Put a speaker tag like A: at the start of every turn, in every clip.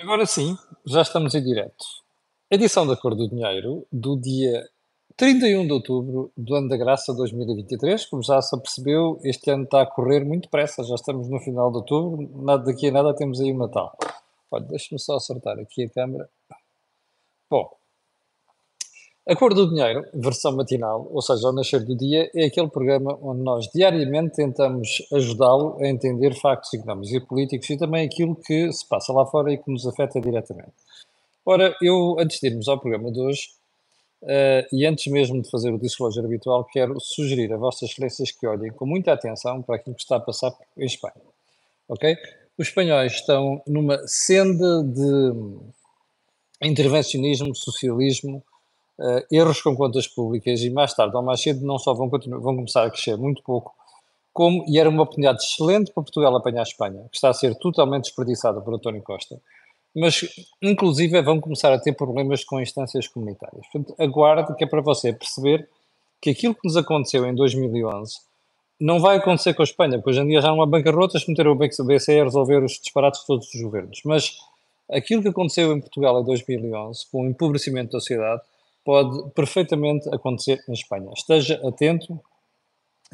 A: Agora sim, já estamos em direto. Edição da Cor do Dinheiro do dia 31 de outubro do ano da graça 2023. Como já se apercebeu, este ano está a correr muito depressa, já estamos no final de outubro, nada, daqui a nada temos aí o Natal. Olha, deixa-me só acertar aqui a câmera. Bom, a Cor do Dinheiro, versão matinal, ou seja, ao nascer do dia, é aquele programa onde nós diariamente tentamos ajudá-lo a entender factos económicos e políticos e também aquilo que se passa lá fora e que nos afeta diretamente. Ora, eu, antes de irmos ao programa de hoje, uh, e antes mesmo de fazer o disclosure habitual, quero sugerir a Vossas Excelências que olhem com muita atenção para aquilo que está a passar em Espanha. Ok? Os espanhóis estão numa senda de intervencionismo, socialismo, uh, erros com contas públicas e mais tarde ou mais cedo não só vão, continuar, vão começar a crescer muito pouco, como, e era uma oportunidade excelente para Portugal apanhar a Espanha, que está a ser totalmente desperdiçada por António Costa, mas inclusive vão começar a ter problemas com instâncias comunitárias. Portanto, aguarde que é para você perceber que aquilo que nos aconteceu em 2011 não vai acontecer com a Espanha, porque hoje em dia já não há bancarrotas, meteram o BCE a resolver os disparates de todos os governos. Mas aquilo que aconteceu em Portugal em 2011, com o empobrecimento da sociedade, pode perfeitamente acontecer em Espanha. Esteja atento,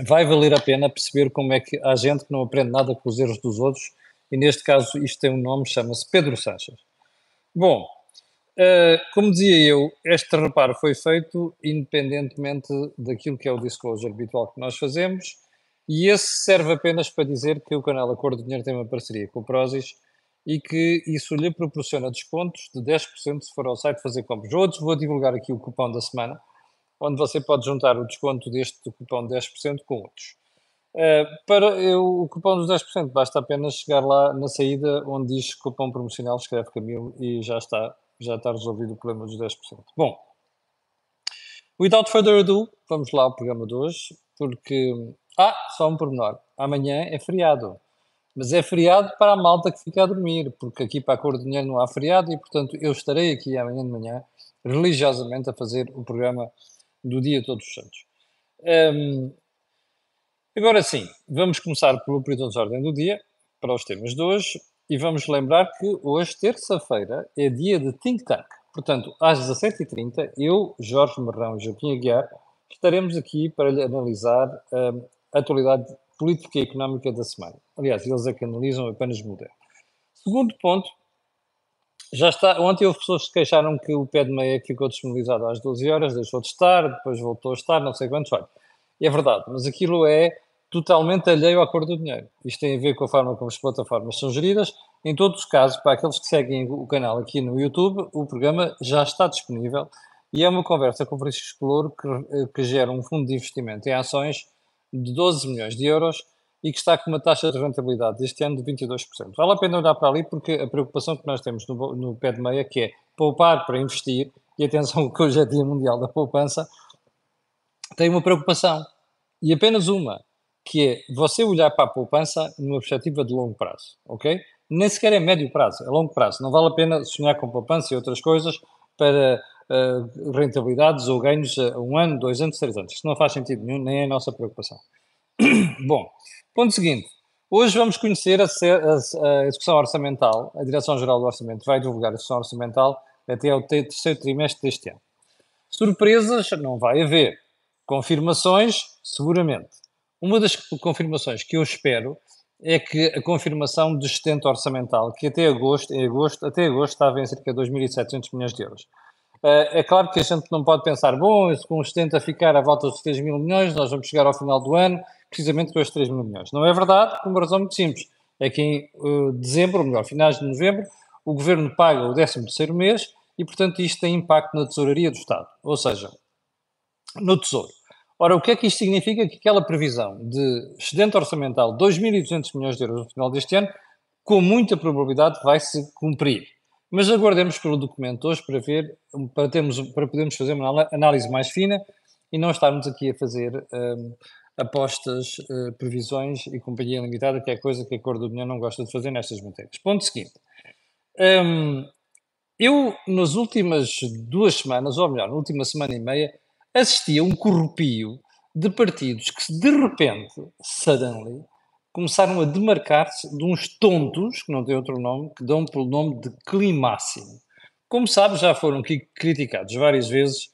A: vai valer a pena perceber como é que há gente que não aprende nada com os erros dos outros, e neste caso isto tem um nome, chama-se Pedro Sanches. Bom, uh, como dizia eu, este reparo foi feito independentemente daquilo que é o disclosure habitual que nós fazemos, e esse serve apenas para dizer que o canal Acordo de Dinheiro tem uma parceria com o Prozis, e que isso lhe proporciona descontos de 10% se for ao site fazer compras. Outros, vou divulgar aqui o cupom da semana, onde você pode juntar o desconto deste cupom de 10% com outros. Uh, para eu, o cupom dos 10%, basta apenas chegar lá na saída onde diz cupom promocional, escreve Camilo e já está, já está resolvido o problema dos 10%. Bom, without further ado, vamos lá ao programa de hoje, porque. Ah, só um pormenor. Amanhã é feriado. Mas é feriado para a malta que fica a dormir, porque aqui para a Cor do Dinheiro não há feriado e, portanto, eu estarei aqui amanhã de manhã, religiosamente, a fazer o programa do Dia Todos os Santos. Um, agora sim, vamos começar pelo período de ordem do dia, para os temas de hoje, e vamos lembrar que hoje, terça-feira, é dia de Think Tank. Portanto, às 17h30, eu, Jorge Marrão e Joaquim Aguiar estaremos aqui para lhe analisar um, a atualidade política económica da semana. Aliás, eles é que analisam apenas mudar. Segundo ponto, já está. Ontem houve pessoas que se queixaram que o pé de meia ficou disponibilizado às 12 horas, deixou de estar, depois voltou a estar, não sei quantos. Olha, é verdade, mas aquilo é totalmente alheio à cor do dinheiro. Isto tem a ver com a forma como as plataformas são geridas. Em todos os casos, para aqueles que seguem o canal aqui no YouTube, o programa já está disponível e é uma conversa com o Francisco Louro que, que gera um fundo de investimento em ações de 12 milhões de euros e que está com uma taxa de rentabilidade deste ano de 22%. Vale a pena olhar para ali porque a preocupação que nós temos no, no pé de meia, que é poupar para investir, e atenção que hoje é Dia Mundial da Poupança, tem uma preocupação, e apenas uma, que é você olhar para a poupança numa perspectiva de longo prazo, ok? Nem sequer é médio prazo, é longo prazo. Não vale a pena sonhar com poupança e outras coisas para uh, rentabilidades ou ganhos a um ano, dois anos, três anos. Isto não faz sentido nenhum, nem é a nossa preocupação. Bom, ponto seguinte. Hoje vamos conhecer a, a, a, execução orçamental. A Direção-Geral do Orçamento vai divulgar a execução orçamental até ao terceiro trimestre deste ano. Surpresas não vai haver. Confirmações, seguramente. Uma das confirmações que eu espero é que a confirmação do excedente orçamental, que até agosto, em agosto, até agosto estava em cerca de 2.700 milhões de euros. Eh, é claro que a gente não pode pensar, bom, com o 70 a ficar à volta dos 3 mil milhões, nós vamos chegar ao final do ano precisamente com os 3 mil milhões. Não é verdade, por uma razão muito simples. É que em uh, dezembro, ou melhor, finais de novembro, o governo paga o 13 mês e, portanto, isto tem impacto na tesouraria do Estado, ou seja, no Tesouro. Ora, o que é que isto significa? Que aquela previsão de excedente orçamental de 2.200 milhões de euros no final deste ano, com muita probabilidade vai se cumprir. Mas aguardemos pelo documento hoje para ver, para, termos, para podermos fazer uma análise mais fina e não estarmos aqui a fazer um, apostas, uh, previsões e companhia limitada, que é coisa que a Cor do União não gosta de fazer nestas matérias. Ponto seguinte. Um, eu, nas últimas duas semanas, ou melhor, na última semana e meia, assisti a um corrupio de partidos que, de repente, suddenly, começaram a demarcar-se de uns tontos, que não têm outro nome, que dão pelo nome de climáximo. Como sabe, já foram criticados várias vezes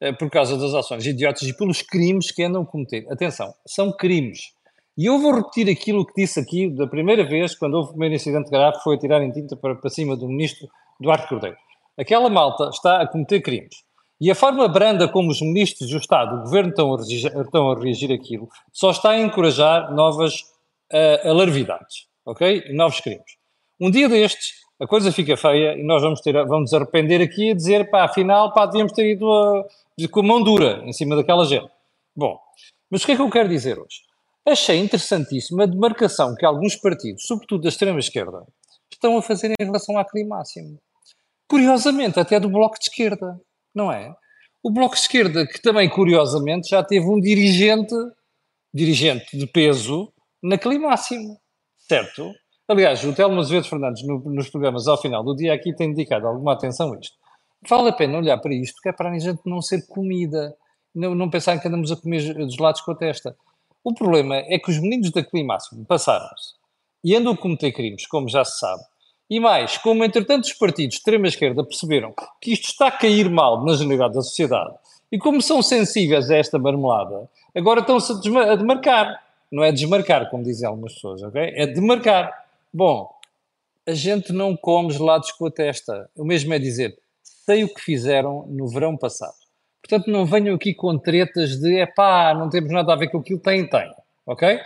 A: eh, por causa das ações idiotas e pelos crimes que andam a cometer. Atenção, são crimes. E eu vou repetir aquilo que disse aqui da primeira vez, quando houve o primeiro incidente grave, foi atirar em tinta para, para cima do ministro Duarte Cordeiro. Aquela malta está a cometer crimes. E a forma branda como os ministros do Estado, o governo estão a, reagir, estão a reagir aquilo, só está a encorajar novas uh, alarvidades, ok? Novos crimes. Um dia destes, a coisa fica feia e nós vamos, ter, vamos arrepender aqui a dizer, pá, afinal, pá, devíamos ter ido a, com a mão dura em cima daquela gente. Bom, mas o que é que eu quero dizer hoje? Achei interessantíssima a demarcação que alguns partidos, sobretudo da extrema-esquerda, estão a fazer em relação à climáximo. Curiosamente, até do Bloco de Esquerda não é? O Bloco de Esquerda, que também, curiosamente, já teve um dirigente, dirigente de peso, naquele máximo, certo? Aliás, o Telmo Azevedo Fernandes, no, nos programas ao final do dia aqui, tem dedicado alguma atenção a isto. Vale a pena olhar para isto, que é para a gente não ser comida, não, não pensar que andamos a comer dos lados com a testa. O problema é que os meninos da Climáximo passaram-se e andam a cometer crimes, como já se sabe, e mais, como entretanto os partidos de extrema-esquerda perceberam que isto está a cair mal na generalidade da sociedade, e como são sensíveis a esta marmelada, agora estão-se a, demarcar. Não é desmarcar, como dizem algumas pessoas, ok? É demarcar. Bom, a gente não come gelados com a testa. O mesmo é dizer, sei o que fizeram no verão passado. Portanto, não venham aqui com tretas de, é pá, não temos nada a ver com aquilo, tem, tem. Ok?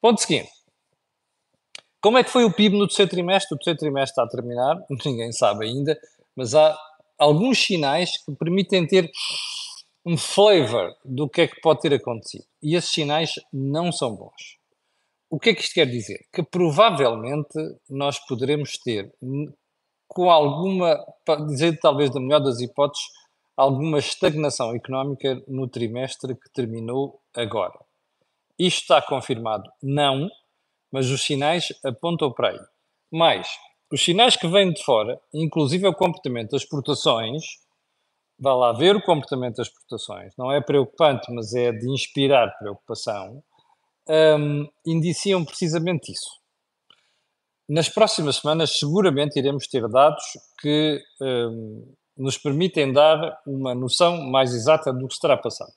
A: Ponto seguinte. Como é que foi o PIB no terceiro trimestre? O terceiro trimestre está a terminar, ninguém sabe ainda, mas há alguns sinais que permitem ter um flavor do que é que pode ter acontecido. E esses sinais não são bons. O que é que isto quer dizer? Que provavelmente nós poderemos ter, com alguma, dizer talvez da melhor das hipóteses, alguma estagnação económica no trimestre que terminou agora. Isto está confirmado? Não, mas os sinais apontam para aí. Mais, os sinais que vêm de fora, inclusive o comportamento das exportações, vá lá ver o comportamento das exportações, não é preocupante, mas é de inspirar preocupação, um, indiciam precisamente isso. Nas próximas semanas, seguramente iremos ter dados que um, nos permitem dar uma noção mais exata do que se terá passado.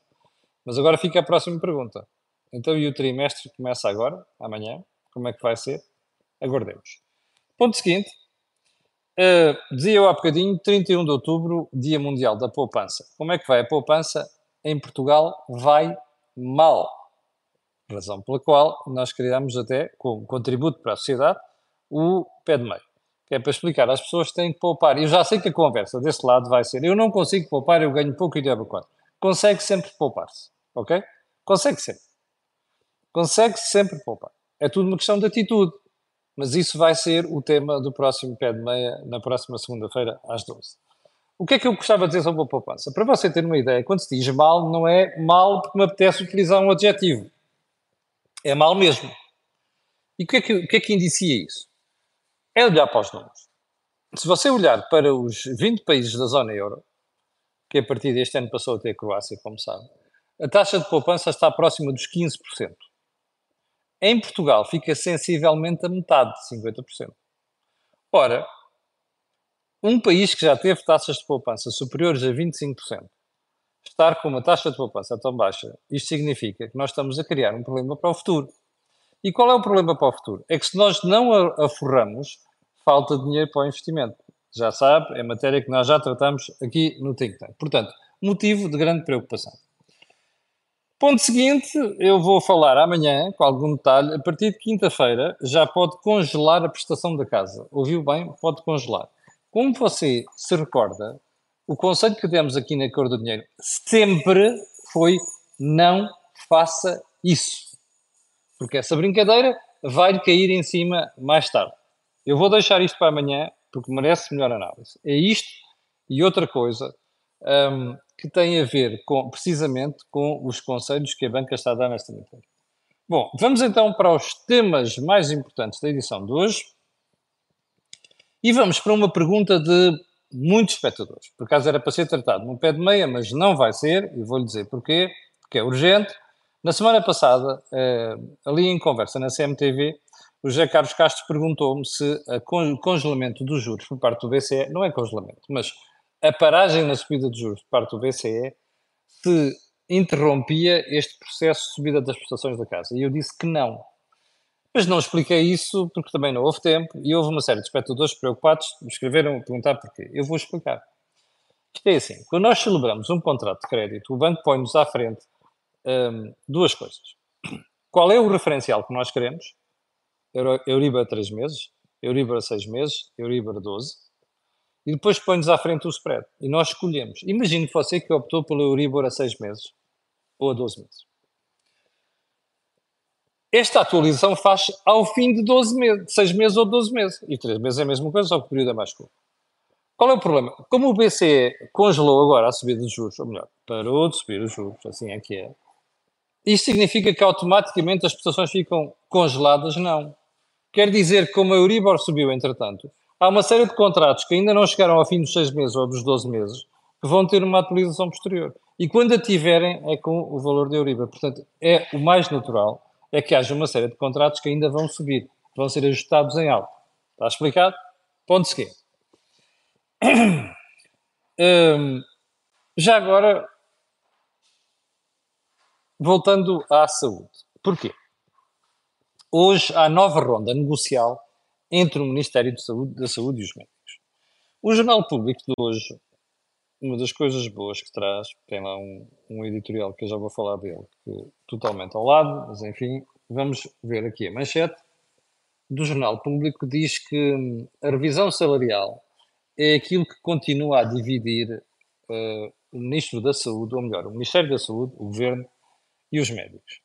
A: Mas agora fica a próxima pergunta. Então, e o trimestre começa agora, amanhã? Como é que vai ser? Aguardemos. Ponto seguinte. Uh, dizia eu há bocadinho, 31 de outubro, Dia Mundial da Poupança. Como é que vai a poupança? Em Portugal vai mal. Razão pela qual nós criamos até, como contributo para a sociedade, o pé de meio. Que é para explicar às pessoas que têm que poupar. Eu já sei que a conversa desse lado vai ser: eu não consigo poupar, eu ganho pouco e devo quanto. Consegue sempre poupar-se. Ok? Consegue sempre. Consegue sempre poupar. É tudo uma questão de atitude. Mas isso vai ser o tema do próximo pé de meia, na próxima segunda-feira, às 12. O que é que eu gostava de dizer sobre a poupança? Para você ter uma ideia, quando se diz mal, não é mal porque me apetece utilizar um adjetivo. É mal mesmo. E o que é que, que, é que indicia isso? É olhar para os números. Se você olhar para os 20 países da zona euro, que a partir deste ano passou a ter a Croácia, como sabe, a taxa de poupança está próxima dos 15%. Em Portugal fica sensivelmente a metade, 50%. Ora, um país que já teve taxas de poupança superiores a 25%, estar com uma taxa de poupança tão baixa, isto significa que nós estamos a criar um problema para o futuro. E qual é o problema para o futuro? É que se nós não aforramos, falta dinheiro para o investimento. Já sabe, é matéria que nós já tratamos aqui no Think Tank. Portanto, motivo de grande preocupação. Ponto seguinte, eu vou falar amanhã, com algum detalhe, a partir de quinta-feira já pode congelar a prestação da casa. Ouviu bem? Pode congelar. Como você se recorda, o conselho que demos aqui na Cor do Dinheiro sempre foi não faça isso. Porque essa brincadeira vai-lhe cair em cima mais tarde. Eu vou deixar isto para amanhã, porque merece melhor análise. É isto e outra coisa. Um, que tem a ver com, precisamente com os conselhos que a banca está a dar nesta matéria. Bom, vamos então para os temas mais importantes da edição de hoje e vamos para uma pergunta de muitos espectadores. Por acaso era para ser tratado num pé de meia, mas não vai ser, e vou-lhe dizer porquê, porque é urgente. Na semana passada, eh, ali em conversa na CMTV, o José Carlos Castro perguntou-me se o congelamento dos juros por parte do BCE, não é congelamento, mas a paragem na subida de juros por parte do BCE, se interrompia este processo de subida das prestações da casa. E eu disse que não. Mas não expliquei isso porque também não houve tempo e houve uma série de espectadores preocupados, me escreveram perguntar porquê. Eu vou explicar. Isto é assim, quando nós celebramos um contrato de crédito, o banco põe-nos à frente hum, duas coisas. Qual é o referencial que nós queremos? Euribor a 3 meses, Euribor a 6 meses, Euribor a 12. E depois põe-nos à frente o spread. E nós escolhemos. Imagine você que optou pelo Euribor a 6 meses ou a 12 meses. Esta atualização faz ao fim de 12 meses, 6 meses ou 12 meses. E 3 meses é a mesma coisa, só que o período é mais curto. Qual é o problema? Como o BCE congelou agora a subida de juros, ou melhor, parou de subir os juros, assim é que é, isto significa que automaticamente as prestações ficam congeladas? Não. Quer dizer que como a Euribor subiu, entretanto, há uma série de contratos que ainda não chegaram ao fim dos 6 meses ou dos 12 meses que vão ter uma atualização posterior. E quando a tiverem, é com o valor da Euribor. Portanto, é o mais natural é que haja uma série de contratos que ainda vão subir, vão ser ajustados em alta. Está explicado? Ponto seguinte. Hum, já agora, voltando à saúde. Porquê? Hoje há nova ronda negocial entre o Ministério de Saúde, da Saúde e os médicos. O Jornal Público de hoje, uma das coisas boas que traz, tem lá um, um editorial que eu já vou falar dele, que, totalmente ao lado, mas enfim, vamos ver aqui a manchete do Jornal Público diz que hum, a revisão salarial é aquilo que continua a dividir uh, o Ministro da Saúde, ou melhor, o Ministério da Saúde, o Governo e os médicos.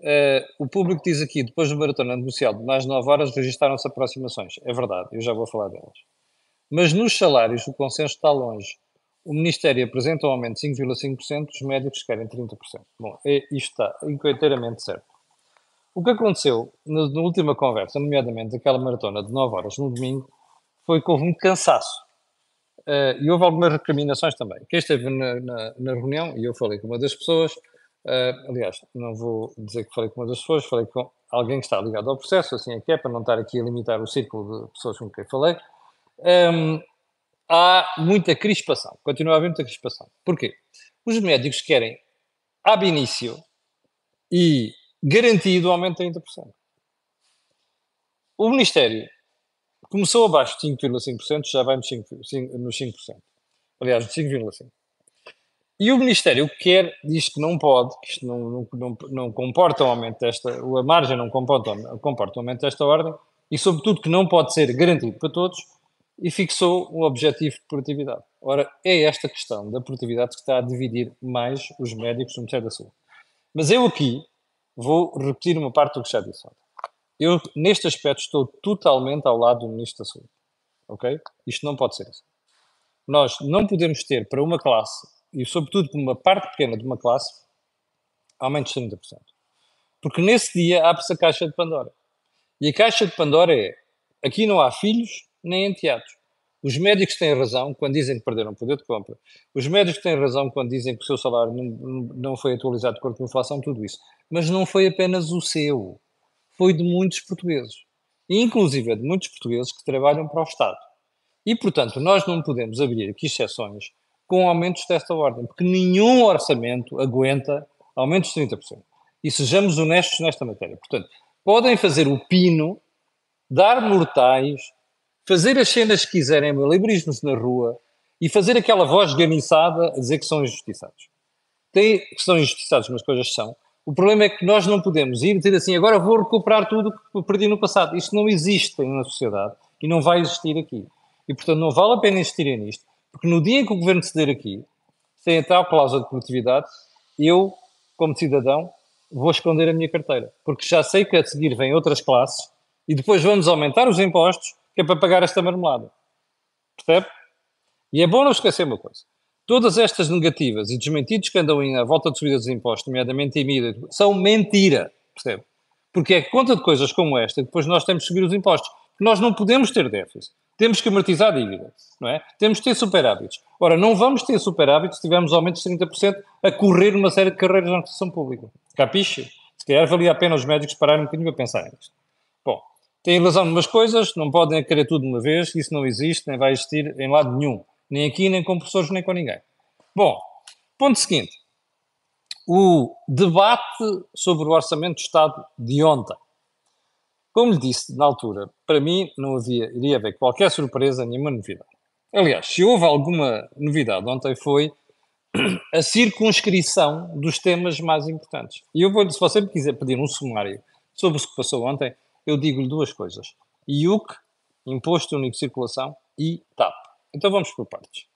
A: Uh, o público diz aqui, depois do maratona negocial de mais de 9 horas, registaram-se aproximações. É verdade, eu já vou falar delas. Mas nos salários o consenso está longe. O Ministério apresenta um aumento de 5,5%, os médicos querem 30%. Bom, é, isto está inteiramente certo. O que aconteceu na, na última conversa, nomeadamente aquela maratona de 9 horas no domingo, foi que houve um cansaço. Uh, e houve algumas recriminações também. Quem esteve na, na, na, reunião, e eu falei com uma das pessoas, uh, aliás, não vou dizer que falei com uma das pessoas, falei com alguém que está ligado ao processo, assim é que é, para não estar aqui a limitar o círculo de pessoas com quem falei. Um, há muita crispação, continua a haver muita crispação. Porquê? Os médicos querem, ab início e garantido, aumento de 30%. O Ministério Começou abaixo de 5,5%, já vai nos 5%. 5, nos 5%. Aliás, de 5,5%. E o Ministério quer, diz que não pode, que isto não, não, não, comporta um aumento desta, a margem não comporta, comporta um aumento desta ordem, e sobretudo que não pode ser garantido para todos, e fixou um objetivo de produtividade. Ora, é esta questão da produtividade que está a dividir mais os médicos no Ministério da Saúde. Mas eu aqui vou repetir uma parte do que já disse. Eu, neste aspecto, estou totalmente ao lado do Ministro da Saúde. Ok? Isto não pode ser assim. Nós não podemos ter para uma classe, e sobretudo para uma parte pequena de uma classe, aumentos de 30%. Porque nesse dia abre-se a caixa de Pandora. E a caixa de Pandora é: aqui não há filhos nem enteados. Os médicos têm razão quando dizem que perderam poder de compra. Os médicos têm razão quando dizem que o seu salário não, não foi atualizado de acordo com a inflação, tudo isso. Mas não foi apenas o seu foi de muitos portugueses, inclusive de muitos portugueses que trabalham para o Estado. E, portanto, nós não podemos abrir aqui exceções com aumentos desta ordem, porque nenhum orçamento aguenta aumentos de 30%. E sejamos honestos nesta matéria. Portanto, podem fazer o pino, dar mortais, fazer as cenas que quiserem, livrismo-se na rua e fazer aquela voz ganiçada a dizer que são injustiçados. Tem, que são injustiçados, mas coisas são, o problema é que nós não podemos ir dizer assim, agora vou recuperar tudo que perdi no passado. Isto não existe na sociedade e não vai existir aqui. E, portanto, não vale a pena insistirem nisto, porque no dia em que o governo ceder aqui, sem a tal cláusula de produtividade, eu, como cidadão, vou esconder a minha carteira. Porque já sei que a seguir vêm outras classes e depois vamos aumentar os impostos, que é para pagar esta marmelada. Percebe? E é bom não esquecer uma coisa. Todas estas negativas e desmentidos que andam à volta de subida dos impostos, nomeadamente IMIDA, são mentira, percebe? Porque é conta de coisas como esta que depois nós temos que subir os impostos. Nós não podemos ter déficit. Temos que amortizar a dívida, não é? Temos que ter superávites. Ora, não vamos ter superávites se tivermos aumentos de 30% a correr numa série de carreiras na administração pública. Capiche? Se calhar valia a pena os médicos pararem um bocadinho a pensar nisto. Bom, têm razão em umas coisas, não podem querer tudo de uma vez, isso não existe, nem vai existir em lado nenhum. Nem aqui, nem com professores, nem com ninguém. Bom, ponto seguinte. O debate sobre o Orçamento do Estado de ontem. Como lhe disse na altura, para mim não havia, iria haver qualquer surpresa, nenhuma novidade. Aliás, se houve alguma novidade ontem foi a circunscrição dos temas mais importantes. E eu vou, se você me quiser pedir um sumário sobre o que passou ontem, eu digo-lhe duas coisas. IUC, Imposto Único de Circulação, e TAP. Então vamos por partes.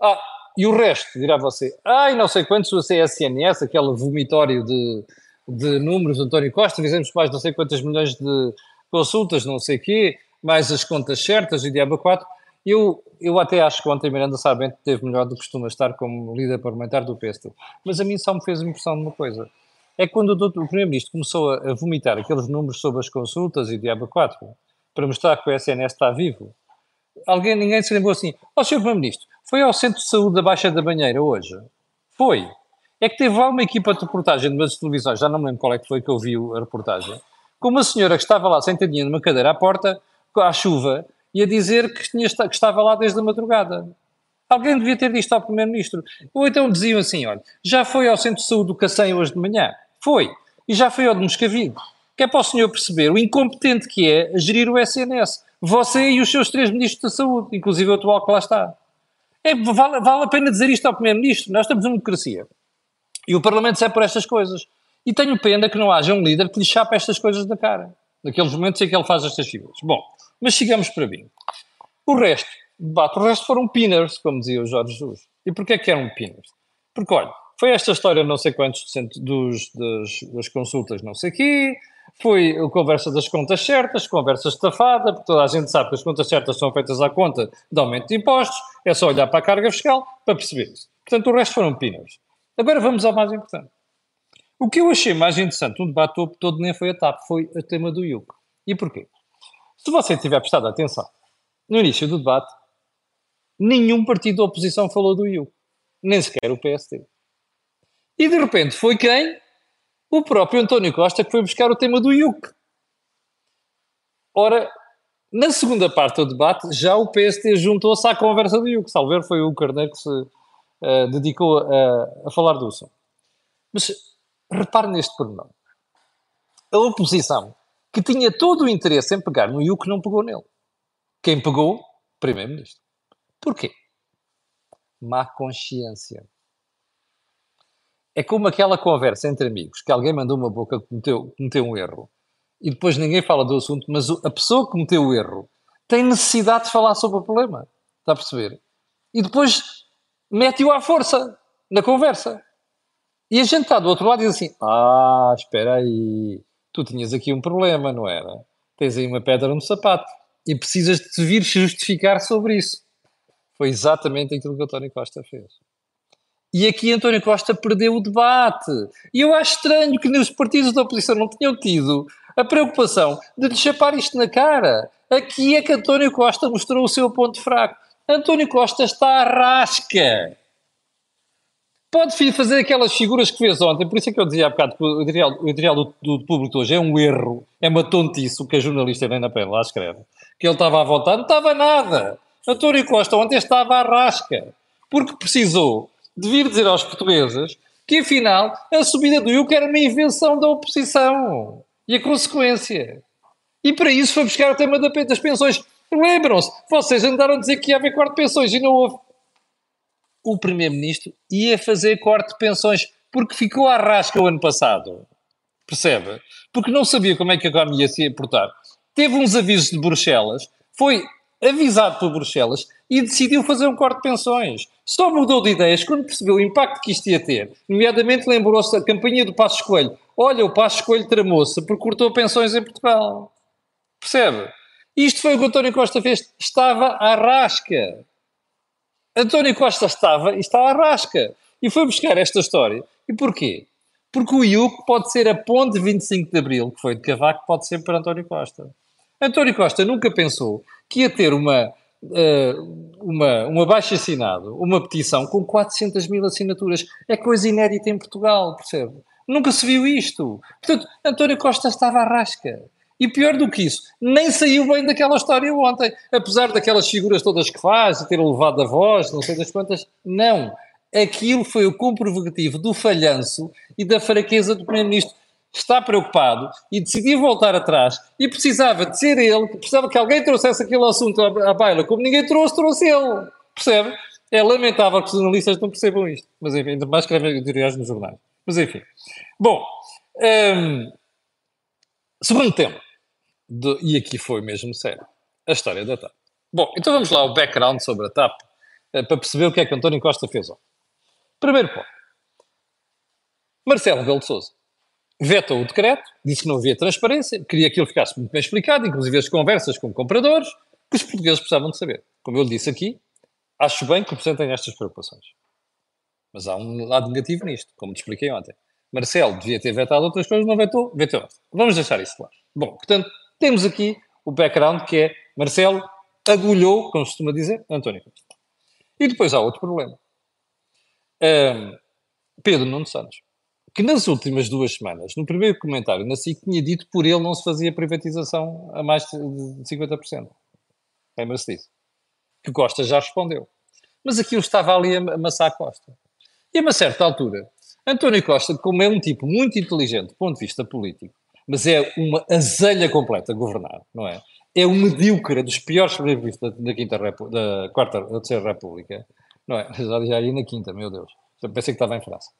A: Ah, e o resto, dirá você, ai, não sei quantos o CSNS, aquele vomitório de, de números António Costa, fizemos mais não sei quantas milhões de consultas, não sei quê, mais as contas certas e diabo 4. Eu, eu até acho que ontem Miranda Sabente teve melhor do que costuma estar como líder parlamentar do PSD. Mas a mim só me fez impressão de uma coisa. É quando o, o Primeiro-Ministro começou a, a, vomitar aqueles números sobre as consultas e diabo 4, para mostrar que o SNS está vivo. Alguém, ninguém se lembrou assim, ó oh, Sr. Primeiro-Ministro, foi ao Centro de Saúde da Baixa da Banheira hoje? Foi. É que teve lá uma equipa de reportagem de umas televisões, já não me lembro qual é que foi que eu vi a reportagem, com uma senhora que estava lá sentadinha numa cadeira à porta, à chuva, e a dizer que, tinha, que estava lá desde a madrugada. Alguém devia ter dito ao Primeiro-Ministro. Ou então diziam assim: olha, já foi ao Centro de Saúde do Cacém hoje de manhã? Foi. E já foi ao de Moscavide. Que é para o senhor perceber o incompetente que é a gerir o SNS. Você e os seus três ministros da saúde, inclusive o atual que lá está. É, vale, vale a pena dizer isto ao Primeiro-Ministro. Nós estamos numa democracia. E o Parlamento sai por estas coisas. E tenho pena que não haja um líder que lhe chape estas coisas da cara. Naqueles momentos em que ele faz estas figuras. Bom, mas chegamos para mim. O resto, debate, o resto foram pinners, como dizia o Jorge Jesus. E porquê que eram pinners? Porque, olha, foi esta história não sei quantos dos, das, das consultas não sei quê, foi a conversa das contas certas, conversa estafada, porque toda a gente sabe que as contas certas são feitas à conta de aumento de impostos, é só olhar para a carga fiscal para perceber isso. Portanto, o resto foram pinners. Agora vamos ao mais importante. O que eu achei mais interessante, um debate todo nem foi a TAP, foi o tema do IUC. E porquê? Se você tiver prestado atenção, no início do debate, nenhum partido da oposição falou do IUC, nem sequer o PSD. E de repente foi quem? O próprio António Costa que foi buscar o tema do IUC. Ora, na segunda parte do debate, já o PSD juntou-se à conversa do IUC. Salver foi o Carneiro que se uh, dedicou a, a, falar do assunto. Mas repare neste pormenor. A oposição que tinha todo o interesse em pegar no IUC, não pegou nele. Quem pegou? Primeiro-Ministro. Porquê? Má consciência. É como aquela conversa entre amigos, que alguém mandou uma boca que cometeu, cometeu um erro, e depois ninguém fala do assunto, mas a pessoa que cometeu o erro tem necessidade de falar sobre o problema. Está a perceber? E depois mete-o à força na conversa. E a gente está do outro lado e diz assim: Ah, espera aí, tu tinhas aqui um problema, não era? Tens aí uma pedra no sapato e precisas de te vir justificar sobre isso. Foi exatamente aquilo que António Costa fez. E aqui António Costa perdeu o debate. E eu acho estranho que os partidos da oposição não tenham tido a preocupação de lhe chapar isto na cara. Aqui é que António Costa mostrou o seu ponto fraco. António Costa está à rasca pode fazer aquelas figuras que fez ontem, por isso é que eu dizia há bocado que o editorial, o editorial do, do, público hoje é um erro, é uma tontice o que a jornalista Helena Pena lá escreve. Que ele estava à vontade, não estava nada. António Costa ontem estava à rasca, porque precisou de vir dizer aos portugueses que afinal a subida do IUC era uma invenção da oposição e a consequência. E para isso foi buscar o tema das pensões. Lembram-se, vocês andaram a dizer que ia haver quarto de pensões e não houve o Primeiro-Ministro ia fazer corte de pensões, porque ficou à rasca o ano passado. Percebe? Porque não sabia como é que a economia se ia portar. Teve uns avisos de Bruxelas, foi avisado por Bruxelas e decidiu fazer um corte de pensões. Só mudou de ideias quando percebeu o impacto que isto ia ter. Nomeadamente lembrou-se da campanha do Passo Escolho. Olha, o Passo Escolho tramou-se porque cortou pensões em Portugal. Percebe? Isto foi o que António Costa fez. Estava à rasca. António Costa estava e está à rasca. E foi buscar esta história. E porquê? Porque o IUC pode ser a ponte de 25 de Abril, que foi de Cavaco, pode ser para António Costa. António Costa nunca pensou que ia ter uma, uh, uma, um abaixo-assinado, uma petição com 400 mil assinaturas. É coisa inédita em Portugal, percebe? Nunca se viu isto. Portanto, António Costa estava à rasca. E pior do que isso, nem saiu bem daquela história ontem. Apesar daquelas figuras todas que faz, de ter levado a voz, não sei das quantas, não. Aquilo foi o comprovativo do falhanço e da fraqueza do Primeiro-Ministro. Está preocupado e decidiu voltar atrás e precisava de ser ele, precisava que alguém trouxesse aquele assunto à, baila. Como ninguém trouxe, trouxe ele. Percebe? É lamentável que os jornalistas não percebam isto. Mas enfim, ainda mais escrevem teorias nos jornais. Mas enfim. Bom, um, segundo tema, de, e aqui foi mesmo sério, a história da TAP. Bom, então vamos lá ao background sobre a TAP, uh, para perceber o que é que António Costa fez ontem. Primeiro ponto. Marcelo Rebelo de Sousa vetou o decreto, disse que não havia transparência, queria que ele ficasse muito bem explicado, inclusive as conversas com compradores, que os portugueses precisavam de saber. Como eu lhe disse aqui, acho bem que tenha estas preocupações. Mas há um lado negativo nisto, como te expliquei ontem. Marcelo devia ter vetado outras coisas, não vetou, vetou. Vamos deixar isso claro. Bom, portanto, temos aqui o background que é Marcelo agulhou, como se costuma dizer, António Costa. E depois há outro problema. Um, Pedro Nuno Santos, que nas últimas duas semanas, no primeiro comentário na SIC, tinha dito por ele não se fazia privatização a mais de 50%. Lembra-se disso? Que Costa já respondeu. Mas aquilo estava ali a amassar Costa. E a uma certa altura, António Costa, como é um tipo muito inteligente do ponto de vista político, mas é uma azelha completa governar, não é? É um medíocre dos piores primeiros-ministros da, quinta da quarta, da terceira república, não é? Já, ia na quinta, meu Deus. Eu pensei que estava em França.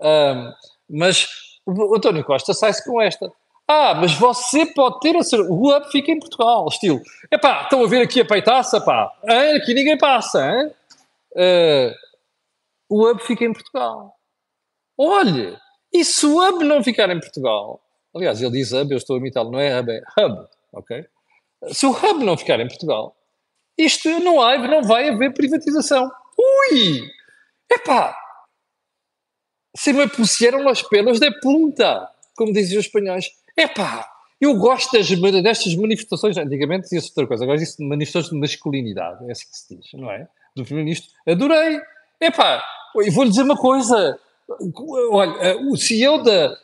A: Um, mas o António Costa sai-se com esta. Ah, mas você pode ter a certeza. O hub fica em Portugal, estilo. Epá, estão a ver aqui a peitaça, pá. Hein? Aqui ninguém passa, hein? Uh, o hub fica em Portugal. Olhe, e se o hub não ficar em Portugal? Aliás, ele diz hub, eu estou a imitá-lo, não é hub, é hub, ok? Se o hub não ficar em Portugal, isto não, há, não vai haver privatização. Ui! Epá, se me pusieram as pelos de punta, como diziam os espanhóis. Epá, eu gosto das, destas manifestações, antigamente dizia-se outra coisa, agora disse manifestações de masculinidade, é assim que se diz, não é? Do primeiro-ministro. Adorei. Epá, e vou-lhe dizer uma coisa, olha, o CEO da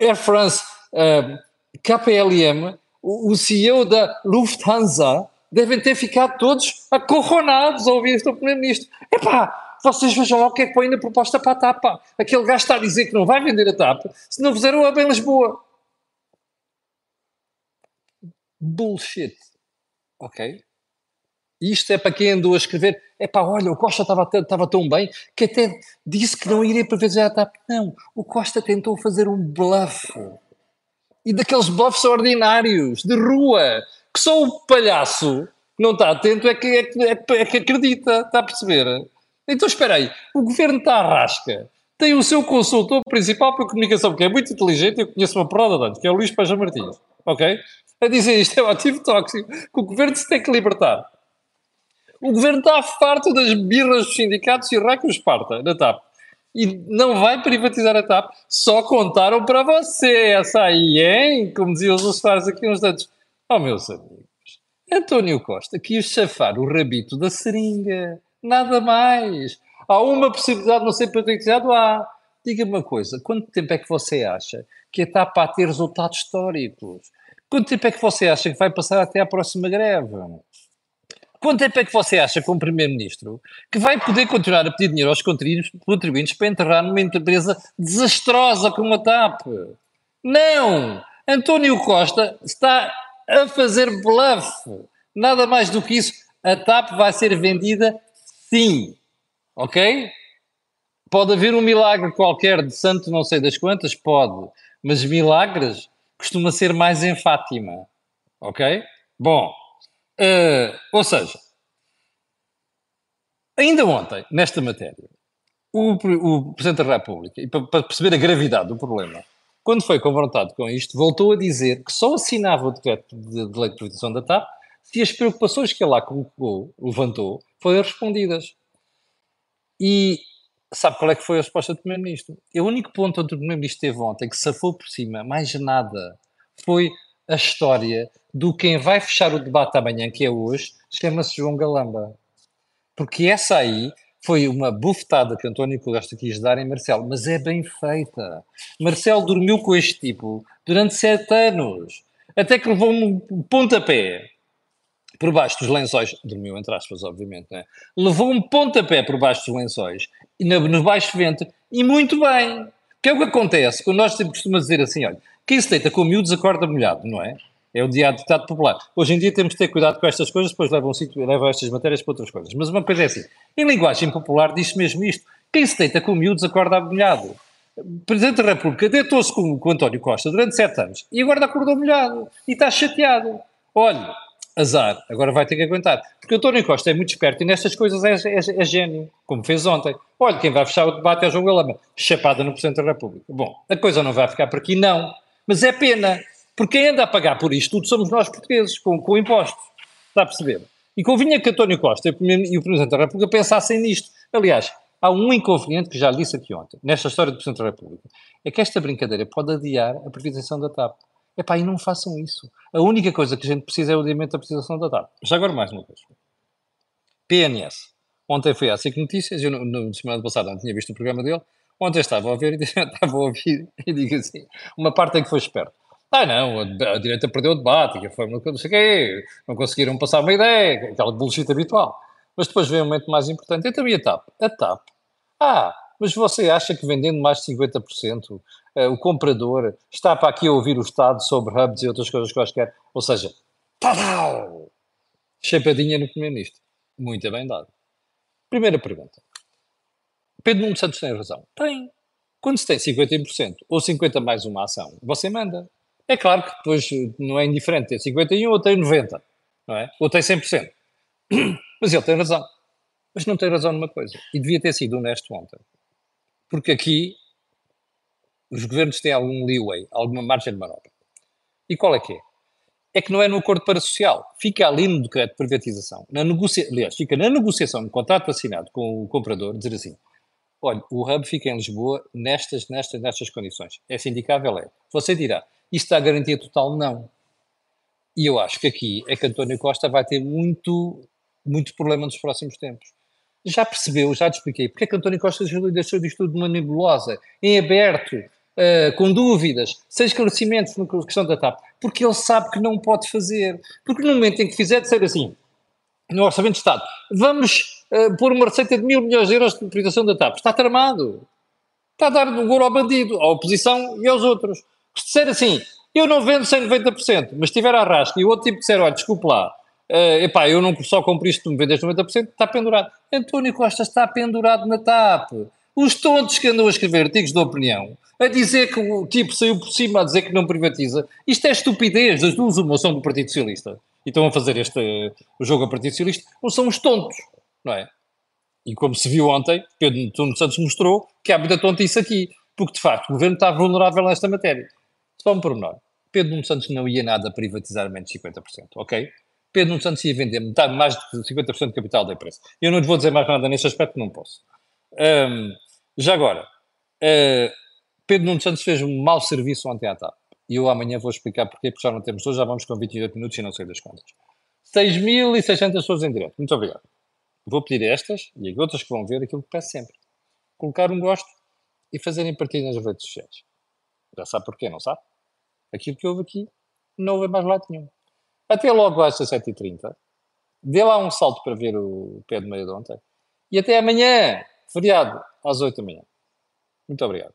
A: Air France, uh, KPLM, o, o CEO da Lufthansa, devem ter ficado todos acorronados ao ouvir este primeiro-ministro. Epá, vocês vejam lá o que é que põe na proposta para a TAP. Aquele gajo está a dizer que não vai vender a TAP se não fizeram a bem Lisboa. Bullshit. Ok? Isto é para quem andou a escrever. É pá, olha, o Costa estava, estava tão bem que até disse que não iria privatizar a TAP. Não, o Costa tentou fazer um bluff. E daqueles bluffs ordinários, de rua, que só o palhaço que não está atento é que, é, que, é que acredita, está a perceber? Então espera aí, o governo está à rasca. Tem o seu consultor principal para a comunicação, que é muito inteligente, eu conheço uma prova de anos, que é o Luís Paja Martins, ok? A dizer isto é um ativo tóxico, que o governo se tem que libertar. O governo está farto das birras dos sindicatos e que os parta na TAP. E não vai privatizar a TAP, só contaram para você essa aí, hein? Como diziam os usuários aqui uns tantos. Oh, meus amigos, António Costa quis chafar o rabito da seringa. Nada mais. Há uma possibilidade de não ser privatizado? Há. Diga-me uma coisa, quanto tempo é que você acha que a TAP a ter resultados históricos? Quanto tempo é que você acha que vai passar até à próxima greve? Quanto tempo é que você acha, como Primeiro-Ministro, que vai poder continuar a pedir dinheiro aos contribuintes para enterrar numa empresa desastrosa como a TAP? Não! António Costa está a fazer bluff. Nada mais do que isso. A TAP vai ser vendida Sim. Ok? Pode haver um milagre qualquer de santo não sei das quantas? Pode. Mas milagres costuma ser mais em Fátima. Ok? Bom. Uh, ou seja, ainda ontem, nesta matéria, o, o Presidente da República, e para, para perceber a gravidade do problema, quando foi confrontado com isto, voltou a dizer que só assinava o decreto de, de lei de privação da TAP se as preocupações que ele lá colocou, levantou foram respondidas. E sabe qual é que foi a resposta do Primeiro-Ministro? O único ponto onde o Primeiro-Ministro esteve ontem que safou por cima, mais nada, foi a história do quem vai fechar o debate amanhã, que é hoje, chama-se João Galamba. Porque essa aí foi uma bufetada que António Costa quis dar em Marcelo, mas é bem feita. Marcelo dormiu com este tipo durante sete anos, até que levou um pontapé por baixo dos lençóis, dormiu entre aspas, obviamente, né? levou um pontapé por baixo dos lençóis, no, baixo vento, e muito bem. Que é o que acontece quando nós sempre costumamos dizer assim: olha, quem se deita com miúdos acorda molhado, não é? É o dia ditado popular. Hoje em dia temos que ter cuidado com estas coisas, depois levam, levam estas matérias para outras coisas. Mas uma coisa é assim: em linguagem popular diz-se mesmo isto. Quem se deita com miúdos acorda molhado. Presidente da República deitou-se com, com António Costa durante sete anos e agora acordou molhado e está chateado. Olha, azar, agora vai ter que aguentar. Porque António Costa é muito esperto e nestas coisas é, é, é, gênio, como fez ontem. Olha, quem vai fechar o debate é João Galama, chapada no Presidente da República. Bom, a coisa não vai ficar por aqui, não. Mas é pena, porque quem anda a pagar por isto tudo somos nós portugueses, com, com impostos. Está a perceber? E convinha que António Costa e o Presidente da República pensassem nisto. Aliás, há um inconveniente que já disse aqui ontem, nesta história do Presidente da República, é que esta brincadeira pode adiar a privatização da TAP. Epá, e não façam isso. A única coisa que a gente precisa é o adiamento da privatização da TAP. Já agora mais uma coisa. PNS. Ontem foi a SIC Notícias, eu no semana passada não tinha visto o programa dele, ontem estava a e estava a ouvir e digo assim, uma parte é que foi esperto. Ah, não, a, direita perdeu o debate, que foi não sei o quê, não conseguiram passar uma ideia, aquela bullshit habitual. Mas depois vem um momento mais importante, e também a TAP. A TAP. Ah, mas você acha que vendendo mais de 50%, uh, eh, o comprador está para aqui a ouvir o Estado sobre hubs e outras coisas quaisquer? Ou seja, tadau! Chapadinha no primeiro-ministro. Muito bem dado. Primeira pergunta. Pedro Nuno Santos tem razão? Tem. Quando se tem 50% ou 50% mais uma ação, você manda. É claro que depois eh, não é indiferente ter 51 ou ter 90, não é? Ou tem 100%. Mas ele tem razão. Mas não tem razão numa coisa. E devia ter sido honesto ontem. Porque aqui os governos têm algum leeway, alguma margem de manobra. E qual é que é? É que não é no acordo para social. Fica ali no decreto de privatização. Na negocia... Aliás, fica na negociação do contrato assinado com o comprador, dizer assim, olha, o hub fica em Lisboa nestas, nestas, nestas condições. É sindicável? É. Você dirá, isto a garantia total? Não. E eu acho que aqui é que António Costa vai ter muito, muito problema nos próximos tempos. Já percebeu, já te expliquei, porque é que António Costa deixou disto tudo uma nebulosa, em aberto, uh, com dúvidas, sem esclarecimentos na questão da TAP? Porque ele sabe que não pode fazer. Porque no momento em que fizer, ser assim, no Orçamento de Estado, vamos uh, pôr uma receita de mil milhões de euros de privação da TAP, está tramado. Está a dar o ouro ao bandido, à oposição e aos outros. Se disser assim, eu não vendo sem 90%, mas tiver a rasca e o outro tipo disser, olha, desculpe lá, uh, epá, eu não só compro isto, tu me vendes 90%, está pendurado. António Costa está pendurado na TAP. Os tontos que andam a escrever artigos de opinião, a dizer que o tipo saiu por cima a dizer que não privatiza, isto é estupidez, das duas uma são do Partido Socialista e estão a fazer este o jogo ao Partido Socialista, ou são os tontos, não é? E como se viu ontem, Pedro Nuno Santos mostrou que há muita tontice aqui, porque de facto o governo está vulnerável nesta matéria. Só um pormenor. Pedro Nuno Santos não ia nada privatizar menos de 50%, ok? Pedro Nuno Santos ia vender metade, mais de 50% do capital da empresa. Eu não lhe vou dizer mais nada neste aspecto, não posso. Um, já agora, uh, Pedro Nuno Santos fez um mau serviço ontem à TAP. E eu amanhã vou explicar porquê, porque já não temos hoje, já vamos com 28 minutos e não sei das contas. 6.600 pessoas em direto. Muito obrigado. Vou pedir estas e outras que vão ver aquilo que peço sempre. Colocar um gosto e fazerem partilha nas redes sociais. Já sabe porquê, não sabe? Aquilo que houve aqui não houve mais lado nenhum. Até logo às 17h30. Dê lá um salto para ver o pé de meia de ontem. E até amanhã, feriado, às 8 da manhã. Muito obrigado.